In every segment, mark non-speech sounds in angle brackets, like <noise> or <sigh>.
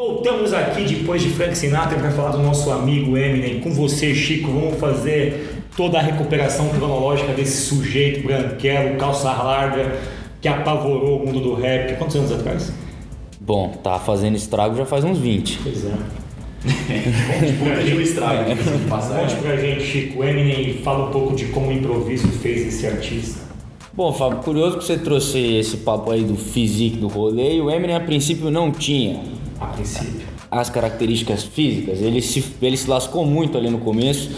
Voltamos aqui depois de Frank Sinatra para falar do nosso amigo Eminem. Com você, Chico, vamos fazer toda a recuperação cronológica desse sujeito branquelo, calça larga, que apavorou o mundo do rap. Quantos anos atrás? Bom, tá fazendo estrago já faz uns 20. Pois é. Puta de um estrago, diga-se de passagem. Conte pra gente, Chico, Eminem, fala um pouco de como o improviso fez esse artista. Bom, Fábio, curioso que você trouxe esse papo aí do physique do rolê. E o Eminem, a princípio, não tinha A princípio. as características físicas. Ele se, ele se lascou muito ali no começo.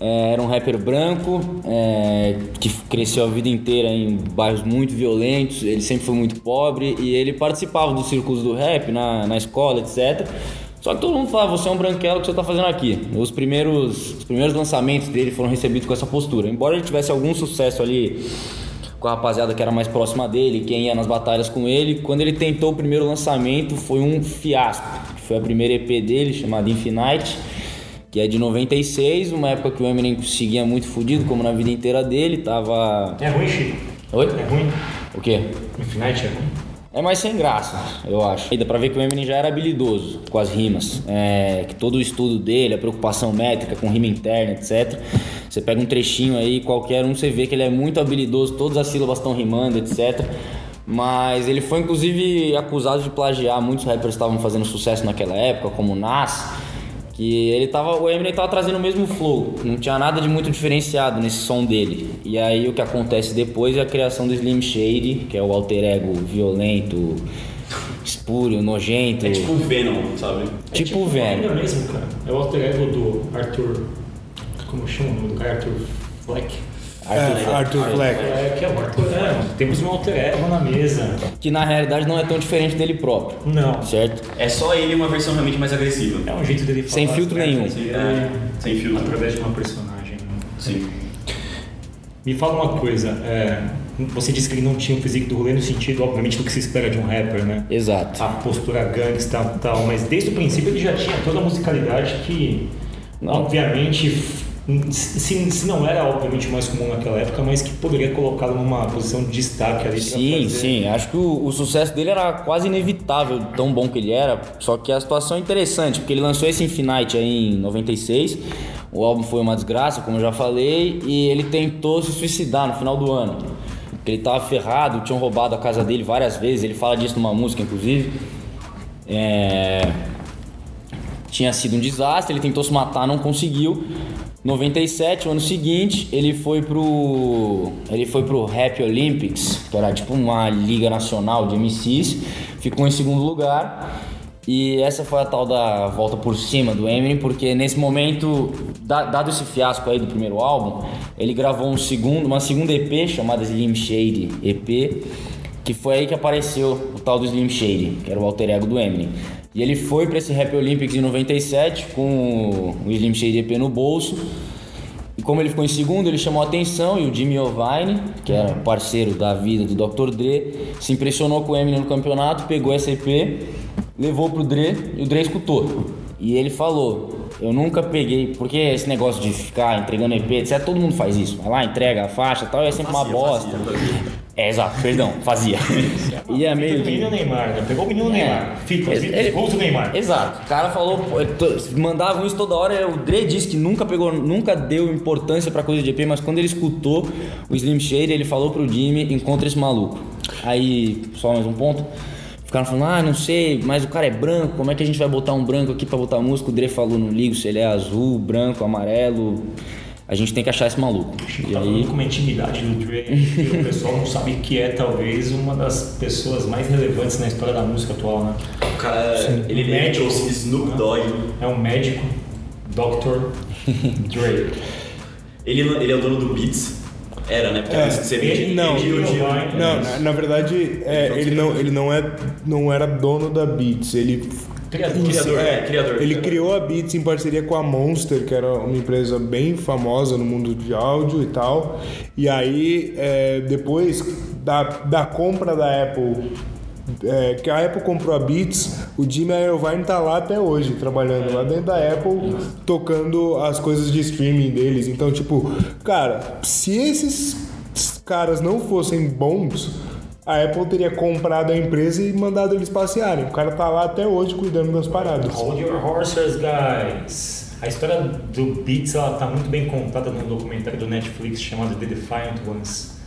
É, era um rapper branco é, que cresceu a vida inteira em bairros muito violentos. Ele sempre foi muito pobre e ele participava dos círculos do rap na, na escola, etc. Só que todo mundo falava, você é um branquelo, o que você está fazendo aqui? Os primeiros, os primeiros lançamentos dele foram recebidos com essa postura. Embora ele tivesse algum sucesso ali com a rapaziada que era mais próxima dele, quem ia nas batalhas com ele. Quando ele tentou o primeiro lançamento, foi um fiasco. Foi a primeira EP dele, chamada Infinite, que é de 96, uma época que o Eminem seguia muito fudido, como na vida inteira dele, tava... É ruim, Chico? Oi? É ruim? O quê? Infinite é ruim? É mais sem graça, eu acho. E dá pra ver que o Eminem já era habilidoso com as rimas. É, que todo o estudo dele, a preocupação métrica com rima interna, etc. Você pega um trechinho aí, qualquer um, você vê que ele é muito habilidoso, todas as sílabas estão rimando, etc. Mas ele foi inclusive acusado de plagiar. Muitos rappers estavam fazendo sucesso naquela época, como o Nas. Que ele tava, o Eminem tava trazendo o mesmo flow, não tinha nada de muito diferenciado nesse som dele. E aí o que acontece depois é a criação do Slim Shady, que é o alter ego violento, espúrio, nojento. É tipo o Venom, sabe? tipo o Venom. Ainda mesmo, cara. É o alter ego do Arthur. Como chama o nome do cara? Arthur Fleck. É, Arthur Fleck. É, que é o Arthur. É, temos um alter ego na mesa. Que na realidade não é tão diferente dele próprio, Não. certo? É só ele uma versão realmente mais agressiva. É um jeito dele falar. Sem as filtro nenhum. É, sem filtro. Através de uma personagem. né? Sim. Me fala uma coisa. é, você disse que ele não tinha o físico do rolê no sentido, obviamente, do que se espera de um rapper, né? Exato. a postura gangsta e tal, mas desde o princípio ele já tinha toda a musicalidade que, Não. obviamente, se, se não era obviamente mais comum naquela época, mas que poderia colocá-lo numa posição de destaque ali Sim, sim. Acho que o, o sucesso dele era quase inevitável, tão bom que ele era. Só que a situação é interessante, porque ele lançou esse Infinite aí em 96. O álbum foi uma desgraça, como eu já falei, e ele tentou se suicidar no final do ano. Porque ele tava ferrado, tinham roubado a casa dele várias vezes. Ele fala disso numa música, inclusive. É... Tinha sido um desastre, ele tentou se matar, não conseguiu. 97, o ano seguinte, ele foi pro ele foi pro Rap Olympics, que era tipo uma liga nacional de MCs, ficou em segundo lugar. E essa foi a tal da volta por cima do Eminem, porque nesse momento, da- dado esse fiasco aí do primeiro álbum, ele gravou um segundo, uma segunda EP chamada Slim Shady EP, que foi aí que apareceu o tal do Slim Shady, que era o alter ego do Eminem. E ele foi para esse Rap Olympics em 97 com o Slim Shady EP no bolso. E como ele ficou em segundo, ele chamou a atenção e o Jimmy Iovine, que era parceiro da vida do Dr. Dre, se impressionou com o Eminem no campeonato, pegou essa EP, levou pro Dre e o Dre escutou. E ele falou: Eu nunca peguei, porque esse negócio de ficar entregando EP, etc., todo mundo faz isso. Vai lá, entrega a faixa e tal, e é sempre uma bosta. É, exato, perdão, fazia. <laughs> e é meio. O menino Neymar, né? Pegou o menino Neymar. Fica, Ele- ele, gols do Neymar. Exato. O cara falou, mandavam isso toda hora. O Dre disse que nunca pegou, nunca deu importância pra coisa de EP, mas quando ele escutou o Slim Shady, ele falou pro Jimmy: encontra esse maluco. Aí, só mais um ponto. Ficaram falando, ah, não sei, mas o cara é branco, como é que a gente vai botar um branco aqui pra botar música? O Dre falou, não ligo se ele é azul, branco, amarelo. A gente tem que achar esse maluco. E Tá aí, falando com uma intimidade do Dre, que o pessoal não sabe que é talvez uma das pessoas mais relevantes na história da música atual, né? O cara, ele ele Médico. trouxe Snoop Dogg. É um médico, Dr. <laughs> Dre. Ele, ele é o dono do Beats. Era, né? Porque É, antes de ser ele- vendido, Não, Ele- vendido de- ele- não na, na verdade, é, ele, não, ele não, é, não era dono da Beats. Ele, Criador. Criador, é, criador. ele criou a Beats em parceria com a Monster, que era uma empresa bem famosa no mundo de áudio e tal. E aí, é, depois da, da compra da Apple, é, que a Apple comprou a Beats, o Jimmy Iovine tá lá até hoje, trabalhando lá dentro da Apple, tocando as coisas de streaming deles. Então, tipo, cara, se esses caras não fossem bons, a Apple teria comprado a empresa e mandado eles passearem. O cara tá lá até hoje cuidando das paradas. Hold your horses, guys. A história do Beats ela tá muito bem contada num documentário do Netflix chamado The Defiant Ones,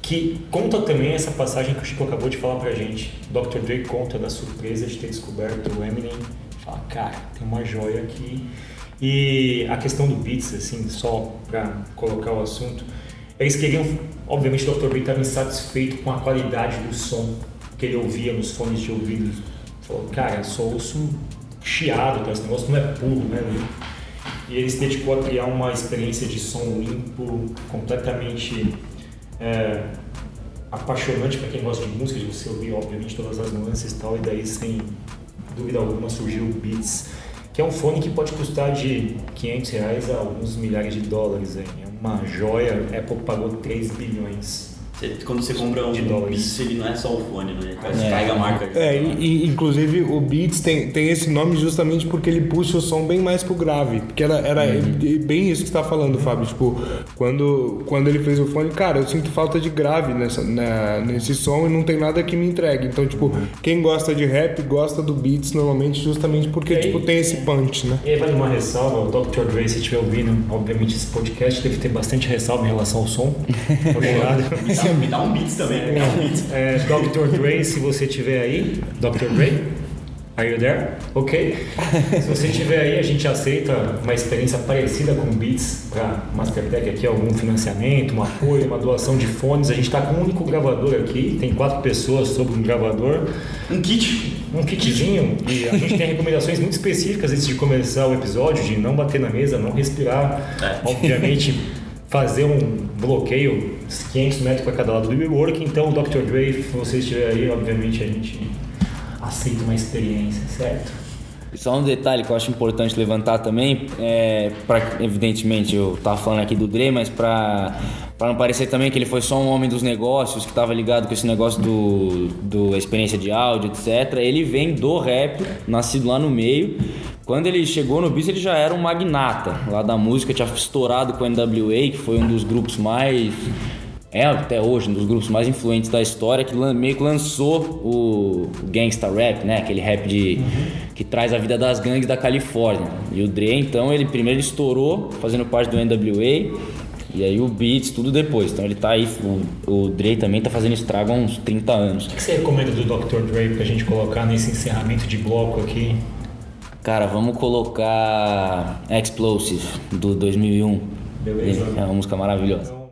que conta também essa passagem que o Chico acabou de falar pra gente. Dr. Dre conta da surpresa de ter descoberto o Eminem. Fala, cara, tem uma joia aqui. E a questão do Beats, assim, só pra colocar o assunto, eles queriam, obviamente, o Dr. Dre estava insatisfeito com a qualidade do som que ele ouvia nos fones de ouvido. Falou, cara, só ouço chiado, tá? esse negócio não é puro, né? E ele se dedicou a criar uma experiência de som limpo, completamente é, apaixonante para quem gosta de música, de você ouvir, obviamente, todas as nuances e tal, e daí, sem dúvida alguma, surgiu o Beats, que é um fone que pode custar de 500 reais a alguns milhares de dólares. Aí. É uma joia, a Apple pagou 3 bilhões. Você- quando você compra um De. Beats, ele não é só o fone, né? Você É. carrega a marca. É, e, e, inclusive o Beats tem, tem esse nome justamente porque ele puxa o som bem mais pro grave. Porque era, era bem isso que você tá falando, Fábio. Tipo, quando, quando ele fez o fone, cara, eu sinto falta de grave nessa, na- nesse som e não tem nada que me entregue. Então, tipo, quem gosta de rap gosta do Beats normalmente justamente porque, aí- tipo, tem esse punch, né? E aí vale uma ressalva, o Dr. Dre, se estiver ouvindo, obviamente esse podcast deve ter bastante ressalva em relação ao som. <laughs> Obrigado. Me dá, me dá um Beats também. Me dá um Beats. É, Dr. Dre, se você estiver aí, Dr. Dre, are you there? Ok. Se você estiver aí, a gente aceita uma experiência parecida com Beats para Mastertech aqui, algum financiamento, um apoio, uma doação de fones. A gente está com um único gravador aqui, tem quatro pessoas sobre um gravador, Um kit. um kitzinho e a gente tem recomendações muito específicas antes de começar o episódio, de não bater na mesa, não respirar, É. obviamente fazer um bloqueio 500 metros para cada lado do WeWork. Então, Dr. Dre, se você estiver aí, obviamente a gente aceita uma experiência, certo? Só um detalhe que eu acho importante levantar também, é, pra, evidentemente eu tava falando aqui do Dre, mas pra, pra não parecer também que ele foi só um homem dos negócios, que tava ligado com esse negócio do, do experiência de áudio, etc. Ele vem do rap, nascido lá no meio. Quando ele chegou no Beats, ele já era um magnata lá da música, tinha estourado com o NWA, que foi um dos grupos mais é até hoje um dos grupos mais influentes da história que meio que lançou o gangsta rap, né? Aquele rap de que traz a vida das gangues da Califórnia. E o Dre, então, ele primeiro estourou fazendo parte do NWA e aí o Beats tudo depois. Então ele tá aí, o, o Dre também tá fazendo estrago há uns 30 anos. O que você recomenda do Dr. Dre pra gente colocar nesse encerramento de bloco aqui? Cara, vamos colocar Explosive do 2001. Beleza. É uma música maravilhosa.